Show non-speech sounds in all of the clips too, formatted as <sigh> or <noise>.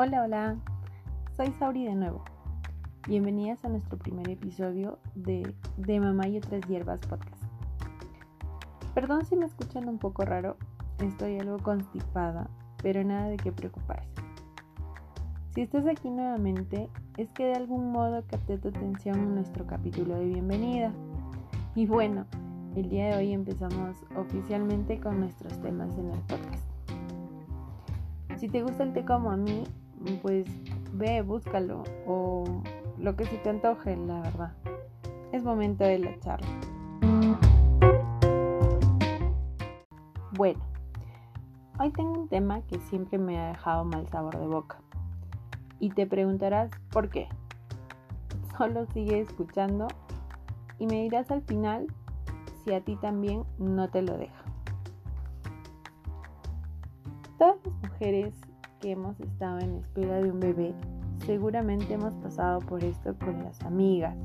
Hola, hola, soy Sauri de nuevo. Bienvenidas a nuestro primer episodio de De Mamá y otras hierbas podcast. Perdón si me escuchan un poco raro, estoy algo constipada, pero nada de qué preocuparse. Si estás aquí nuevamente, es que de algún modo capté tu atención en nuestro capítulo de bienvenida. Y bueno, el día de hoy empezamos oficialmente con nuestros temas en el podcast. Si te gusta el té como a mí, pues ve, búscalo o lo que se te antoje, la verdad. Es momento de la charla. Bueno, hoy tengo un tema que siempre me ha dejado mal sabor de boca. Y te preguntarás por qué. <laughs> Solo sigue escuchando y me dirás al final si a ti también no te lo deja. Todas las mujeres que hemos estado en espera de un bebé, seguramente hemos pasado por esto con las amigas,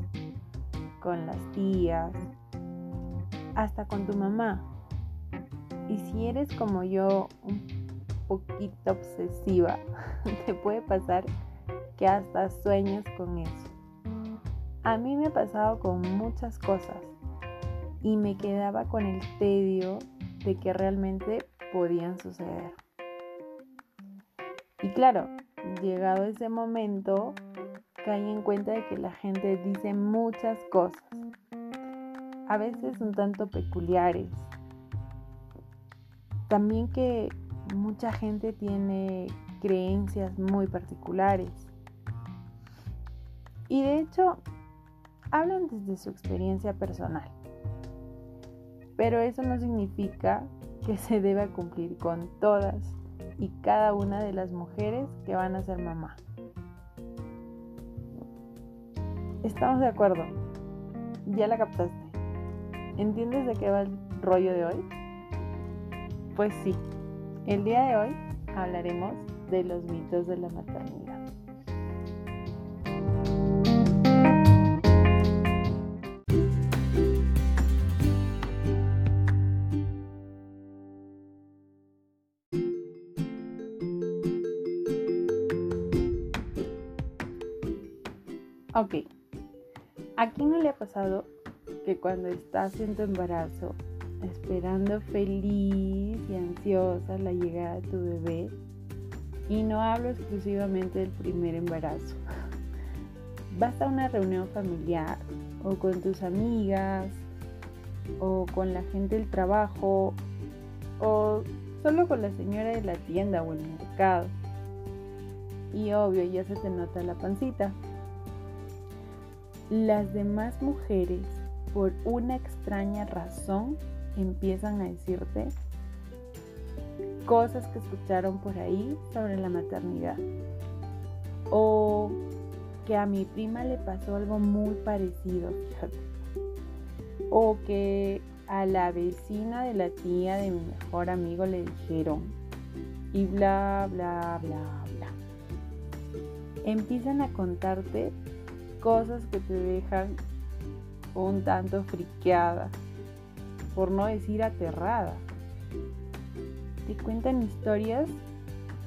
con las tías, hasta con tu mamá. Y si eres como yo, un poquito obsesiva, <laughs> te puede pasar que hasta sueños con eso. A mí me ha pasado con muchas cosas y me quedaba con el tedio de que realmente podían suceder. Y claro, llegado ese momento, caí en cuenta de que la gente dice muchas cosas, a veces un tanto peculiares. También que mucha gente tiene creencias muy particulares. Y de hecho, hablan desde su experiencia personal. Pero eso no significa que se deba cumplir con todas y cada una de las mujeres que van a ser mamá. ¿Estamos de acuerdo? ¿Ya la captaste? ¿Entiendes de qué va el rollo de hoy? Pues sí, el día de hoy hablaremos de los mitos de la maternidad. Ok, ¿a quién no le ha pasado que cuando estás en tu embarazo, esperando feliz y ansiosa la llegada de tu bebé, y no hablo exclusivamente del primer embarazo, <laughs> vas a una reunión familiar o con tus amigas o con la gente del trabajo o solo con la señora de la tienda o el mercado. Y obvio, ya se te nota la pancita las demás mujeres, por una extraña razón, empiezan a decirte cosas que escucharon por ahí sobre la maternidad. O que a mi prima le pasó algo muy parecido, fíjate. O que a la vecina de la tía de mi mejor amigo le dijeron. Y bla, bla, bla, bla. Empiezan a contarte cosas que te dejan un tanto friqueada, por no decir aterrada. Te cuentan historias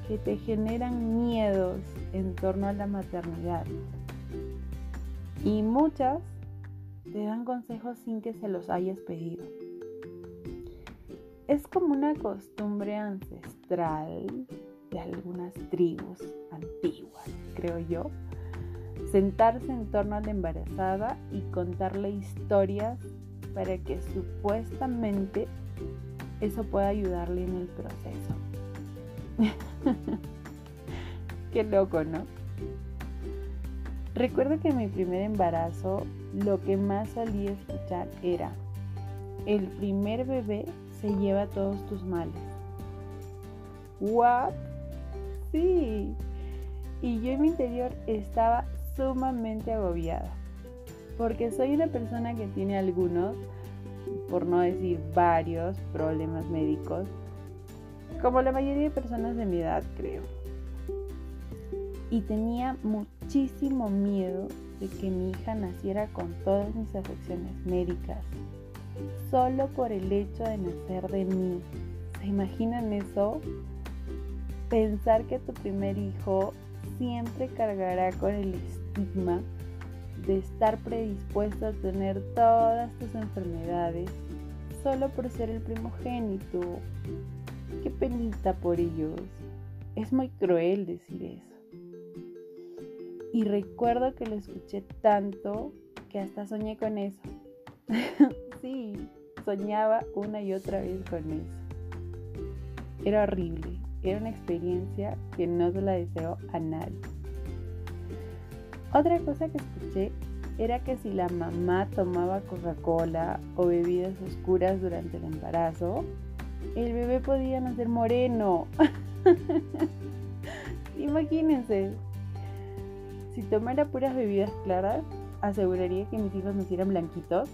que te generan miedos en torno a la maternidad. Y muchas te dan consejos sin que se los hayas pedido. Es como una costumbre ancestral de algunas tribus antiguas, creo yo, sentarse en torno a la embarazada y contarle historias para que supuestamente eso pueda ayudarle en el proceso. <laughs> Qué loco, ¿no? Recuerdo que en mi primer embarazo lo que más solía escuchar era, el primer bebé se lleva todos tus males. ¿What? Sí. Y yo en mi interior estaba sumamente agobiada, porque soy una persona que tiene algunos, por no decir varios, problemas médicos, como la mayoría de personas de mi edad creo. Y tenía muchísimo miedo de que mi hija naciera con todas mis afecciones médicas, solo por el hecho de nacer de mí. ¿Se imaginan eso? Pensar que tu primer hijo siempre cargará con el de estar predispuesto a tener todas tus enfermedades solo por ser el primogénito. Qué penita por ellos. Es muy cruel decir eso. Y recuerdo que lo escuché tanto que hasta soñé con eso. <laughs> sí, soñaba una y otra vez con eso. Era horrible, era una experiencia que no se la deseo a nadie. Otra cosa que escuché era que si la mamá tomaba Coca-Cola o bebidas oscuras durante el embarazo, el bebé podía nacer moreno. <laughs> Imagínense, si tomara puras bebidas claras, aseguraría que mis hijos nacieran blanquitos.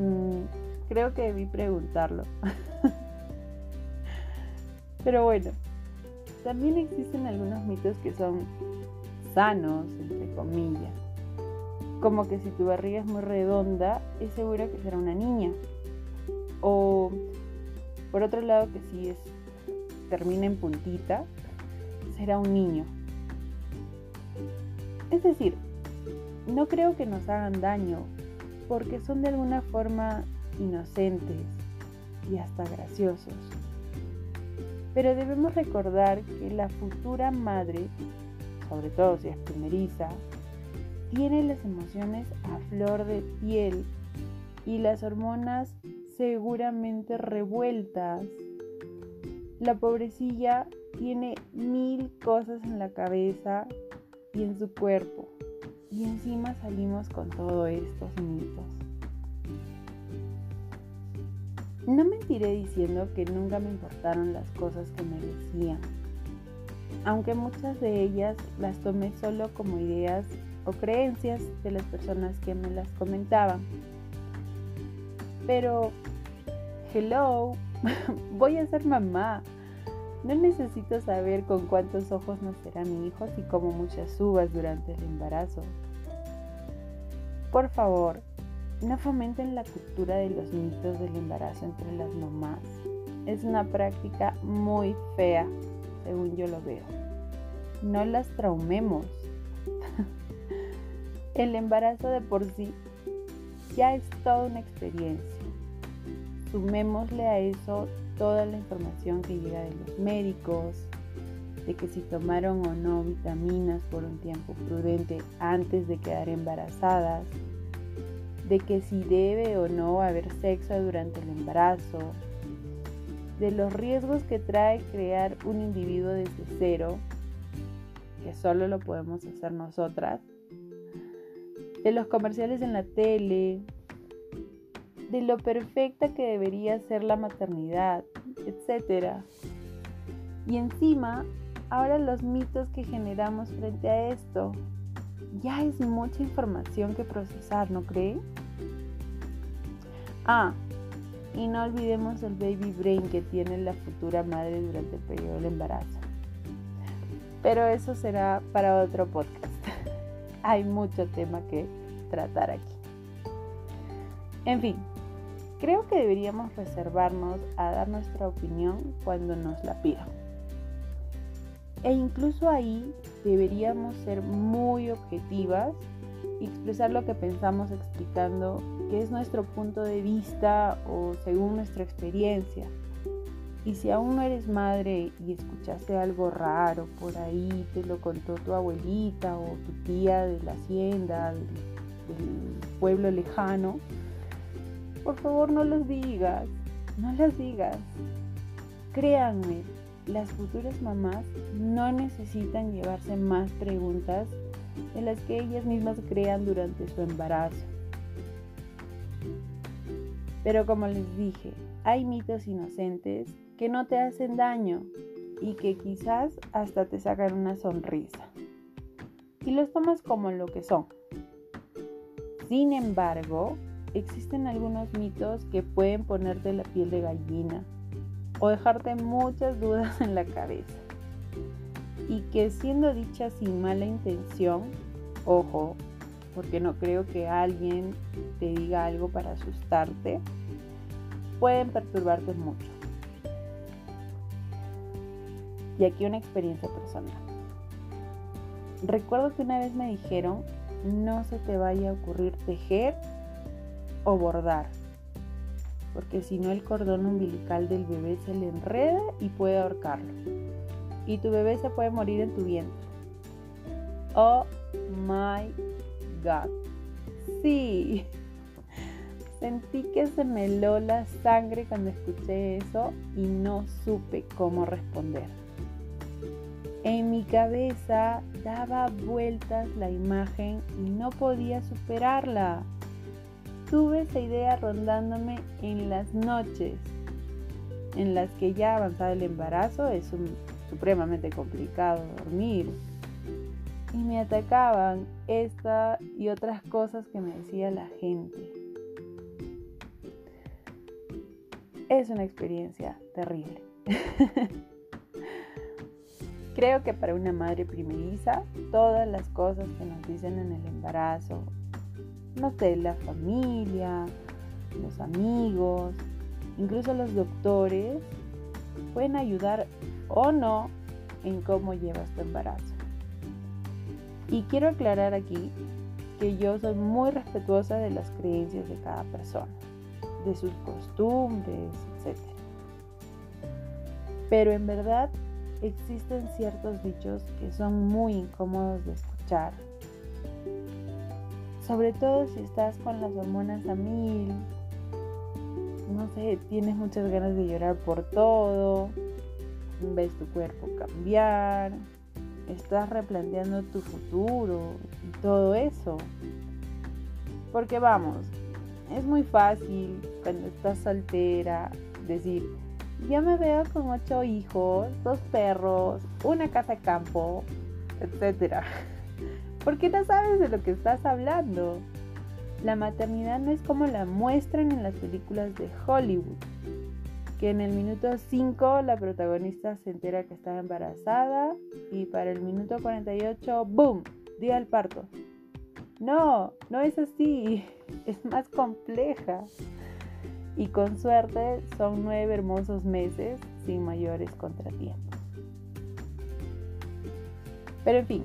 Mm, creo que debí preguntarlo. <laughs> Pero bueno, también existen algunos mitos que son sanos, entre comillas. Como que si tu barriga es muy redonda, es seguro que será una niña. O por otro lado, que si es termina en puntita, será un niño. Es decir, no creo que nos hagan daño, porque son de alguna forma inocentes y hasta graciosos. Pero debemos recordar que la futura madre, sobre todo si es primeriza, tiene las emociones a flor de piel y las hormonas seguramente revueltas. La pobrecilla tiene mil cosas en la cabeza y en su cuerpo. Y encima salimos con todos estos mitos. No mentiré diciendo que nunca me importaron las cosas que me decían, aunque muchas de ellas las tomé solo como ideas o creencias de las personas que me las comentaban. Pero, hello, <laughs> voy a ser mamá, no necesito saber con cuántos ojos nacerá mi hijo, y como muchas uvas durante el embarazo. Por favor, no fomenten la cultura de los mitos del embarazo entre las mamás. Es una práctica muy fea, según yo lo veo. No las traumemos. <laughs> el embarazo de por sí ya es toda una experiencia. Sumémosle a eso toda la información que llega de los médicos, de que si tomaron o no vitaminas por un tiempo prudente antes de quedar embarazadas, de que si debe o no haber sexo durante el embarazo, de los riesgos que trae crear un individuo desde cero, que solo lo podemos hacer nosotras, de los comerciales en la tele, de lo perfecta que debería ser la maternidad, etc. Y encima, ahora los mitos que generamos frente a esto. Ya es mucha información que procesar, ¿no cree? Ah, y no olvidemos el baby brain que tiene la futura madre durante el periodo del embarazo. Pero eso será para otro podcast. <laughs> Hay mucho tema que tratar aquí. En fin, creo que deberíamos reservarnos a dar nuestra opinión cuando nos la pidan. E incluso ahí deberíamos ser muy objetivas y expresar lo que pensamos explicando qué es nuestro punto de vista o según nuestra experiencia. Y si aún no eres madre y escuchaste algo raro por ahí, te lo contó tu abuelita o tu tía de la hacienda, del, pueblo lejano, por favor no los digas, no las digas. Créanme, las futuras mamás no necesitan llevarse más preguntas de las que ellas mismas crean durante su embarazo. Pero como les dije, hay mitos inocentes que no te hacen daño y que quizás hasta te sacan una sonrisa. Y los tomas como lo que son. Sin embargo, existen algunos mitos que pueden ponerte la piel de gallina o dejarte muchas dudas en la cabeza. Y que siendo dichas sin mala intención, ojo, porque no creo que alguien te diga algo para asustarte, pueden perturbarte mucho. Y aquí una experiencia personal. recuerdo que una vez me dijeron, no se te vaya a ocurrir tejer o bordar, porque si no el cordón umbilical del bebé se le enreda y puede ahorcarlo. Y tu bebé se puede morir en tu vientre. Oh my Sí. Sentí que se me heló la sangre cuando escuché eso y no supe cómo responder. En mi cabeza daba vueltas la imagen y no podía superarla. Tuve esa idea rondándome en las noches, en las que ya avanzado el embarazo es supremamente complicado dormir. Y me atacaban esta y otras cosas que me decía la gente. Es una experiencia terrible. <laughs> Creo que para una madre primeriza, todas las cosas que nos dicen en el embarazo, no sé, la familia, los amigos, incluso los doctores, pueden ayudar o no en cómo llevas tu embarazo. Y quiero aclarar aquí que yo soy muy respetuosa de las creencias de cada persona, de sus costumbres, etc. Pero en verdad existen ciertos dichos que son muy incómodos de escuchar sobre todo si estás con las hormonas a mil, no sé, tienes muchas ganas de llorar por todo, ves tu cuerpo cambiar, estás replanteando tu futuro y todo eso. Porque vamos, es muy fácil cuando estás soltera decir, ya me veo con ocho hijos, dos perros, una casa campo, etcétera <laughs> porque no sabes de lo que estás hablando. La maternidad no es como la muestran en las películas de Hollywood, que en el minuto 5 la protagonista se entera que está embarazada y para el minuto 48, ¡boom!, día del parto. No, no es así, <laughs> es más compleja. Y con suerte son nueve hermosos meses sin mayores contratiempos. Pero en fin,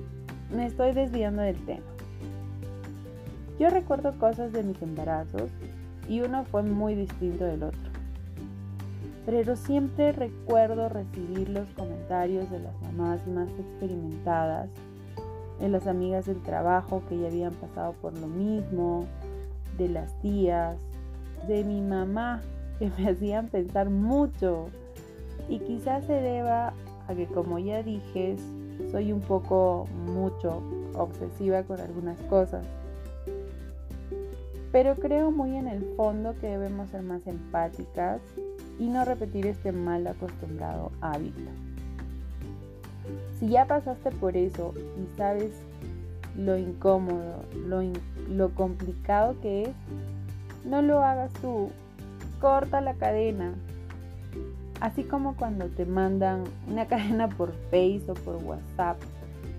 me estoy desviando del tema. Yo recuerdo cosas de mis embarazos y uno fue muy distinto del otro. Pero siempre recuerdo recibir los comentarios de las mamás más experimentadas, de las amigas del trabajo que ya habían pasado por lo mismo, de las tías, de mi mamá, <laughs> que me hacían pensar mucho. Y quizás se deba a que, como ya dije, soy un poco mucho obsesiva con algunas cosas. Pero creo muy en el fondo que debemos ser más empáticas y no repetir este mal acostumbrado hábito. Si ya pasaste por eso y sabes lo incómodo, lo, lo complicado que es, no lo hagas tú. Corta la cadena, Así como cuando te mandan una <laughs> cadena por Face o por WhatsApp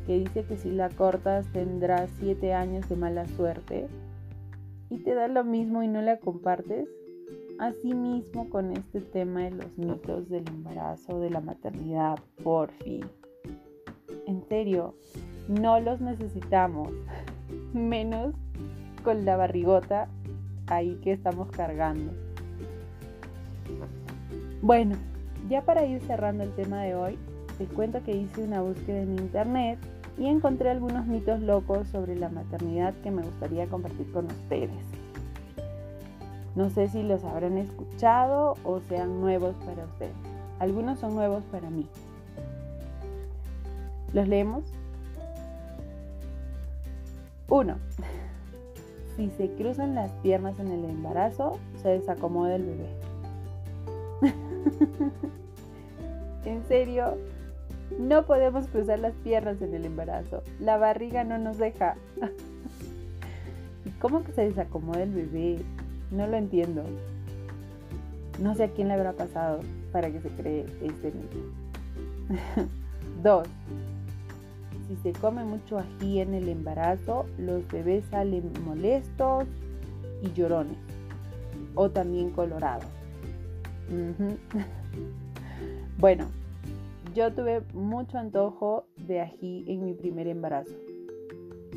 que dice que si la cortas tendrás 7 años de mala suerte y te da lo mismo y no la compartes. Así mismo con este tema de los mitos del embarazo, de la maternidad, por fin. En serio, no los necesitamos, <laughs> menos con la barrigota ahí que estamos cargando. Bueno, ya para ir cerrando el tema de hoy, te cuento que hice una búsqueda en internet y encontré algunos mitos locos sobre la maternidad que me gustaría compartir con ustedes. No sé si los habrán escuchado o sean nuevos para ustedes. Algunos son nuevos para mí. ¿Los leemos? 1. Si se cruzan las piernas en el embarazo, se desacomoda el bebé. <laughs> en serio, no podemos cruzar las piernas en el embarazo. La barriga no nos deja. <laughs> ¿Y cómo que se desacomoda el bebé? No lo entiendo. No sé a quién le habrá pasado para que se cree este mito. <laughs> 2. Si se come mucho ají en el embarazo, los bebés salen molestos y llorones. O también colorados. <laughs> Bueno, yo tuve mucho antojo de ají en mi primer embarazo.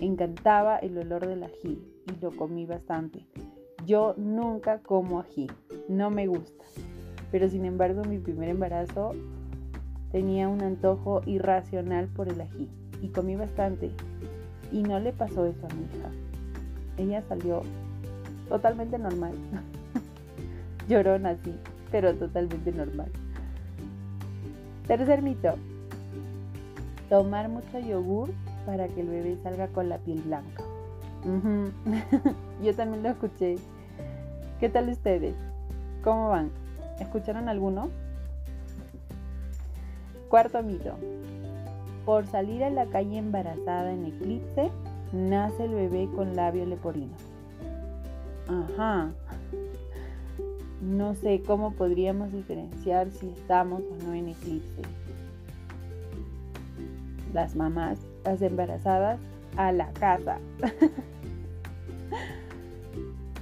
Encantaba el olor del ají y lo comí bastante. Yo nunca como ají, no me gusta. Pero sin embargo, en mi primer embarazo tenía un antojo irracional por el ají y comí bastante. Y no le pasó eso a mi hija. Ella salió totalmente normal. <laughs> Llorona así, pero totalmente normal. Tercer mito. Tomar mucho yogur para que el bebé salga con la piel blanca. <laughs> Yo también lo escuché. ¿Qué tal ustedes? ¿Cómo van? ¿Escucharon alguno? Cuarto mito. Por salir a la calle embarazada en eclipse, nace el bebé con labio leporino. Ajá. No sé cómo podríamos diferenciar si estamos o no en eclipse. Las mamás, las embarazadas, a la casa. <laughs>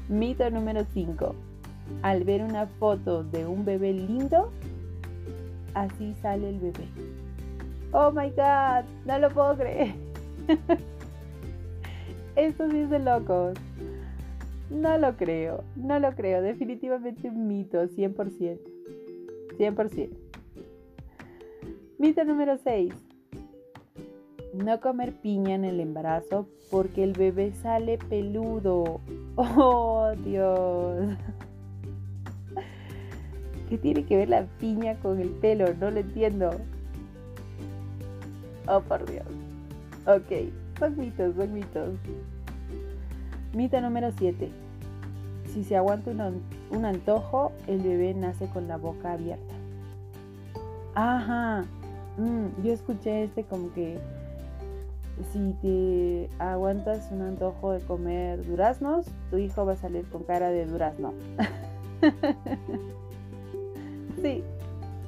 Mito número 5. Al ver una foto de un bebé lindo, así sale el bebé. Oh my god, no lo puedo creer. <laughs> Esto sí es de locos. No lo creo, no lo creo. Definitivamente un mito, 100%. 100%. Mito número 6. No comer piña en el embarazo porque el bebé sale peludo. <laughs> Oh, Dios. ¿Qué tiene que ver la piña con el pelo? No lo entiendo. Oh, por Dios. Ok, son mitos, son mitos. Mito número 7. Si se aguanta un, antojo, el bebé nace con la boca abierta. Ajá. Mm, yo escuché este como que si te aguantas un antojo de comer duraznos, tu hijo va a salir con cara de durazno. <laughs> sí,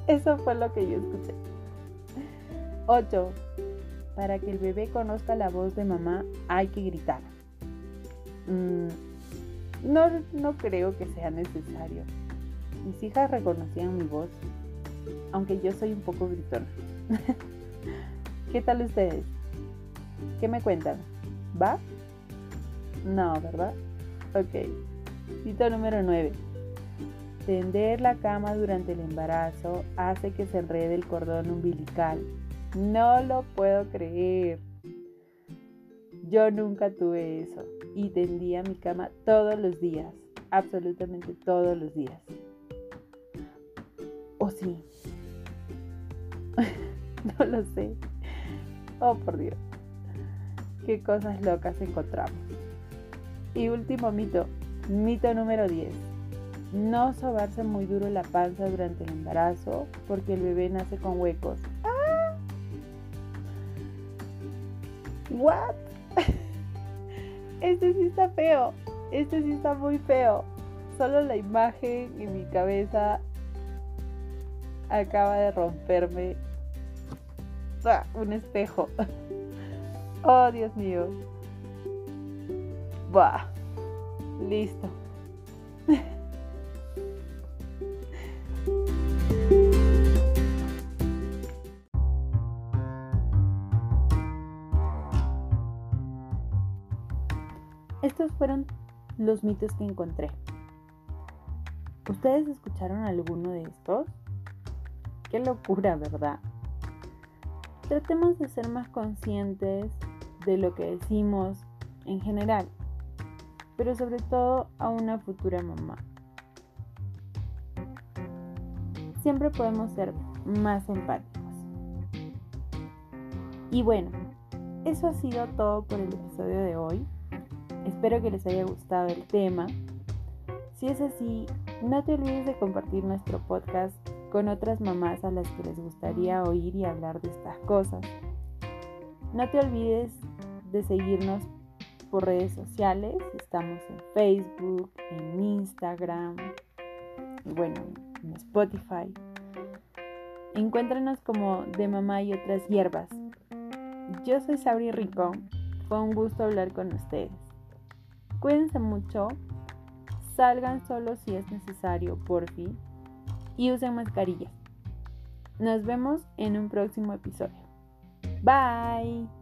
eso fue lo que yo escuché. 8. Para que el bebé conozca la voz de mamá hay que gritar. Mm, no, no creo que sea necesario. Mis hijas reconocían mi voz, aunque yo soy un poco gritona. <laughs> ¿Qué tal ustedes? ¿Qué me cuentan? ¿Va? No, ¿verdad? Ok. Cito número 9. Tender la cama durante el embarazo hace que se enrede el cordón umbilical. No lo puedo creer. Yo nunca tuve eso y tendía mi cama todos los días, absolutamente todos los días. ¿O sí? <laughs> no lo sé. Oh, por Dios qué cosas locas encontramos. Y último mito, mito número 10. No sobarse muy duro la panza durante el embarazo porque el bebé nace con huecos. ¡Ah! ¿What? <laughs> Este sí está feo. Este sí está muy feo. Solo la imagen en mi cabeza acaba de romperme un espejo. <laughs> Oh, Dios mío. Buah. Listo. Estos fueron los mitos que encontré. ¿Ustedes escucharon alguno de estos? Qué locura, ¿verdad? Tratemos de ser más conscientes de lo que decimos en general, pero sobre todo a una futura mamá. Siempre podemos ser más empáticos. Y bueno, eso ha sido todo por el episodio de hoy. Espero que les haya gustado el tema. Si es así, no te olvides de compartir nuestro podcast con otras mamás a las que les gustaría oír y hablar de estas cosas. No te olvides de seguirnos por redes sociales. Estamos en Facebook, en Instagram, y bueno, en Spotify. Encuéntranos como de mamá y otras hierbas. Yo soy Sabri Rico. Fue un gusto hablar con ustedes. Cuídense mucho. Salgan solo si es necesario, por fin. Y usen mascarilla. Nos vemos en un próximo episodio. Bye.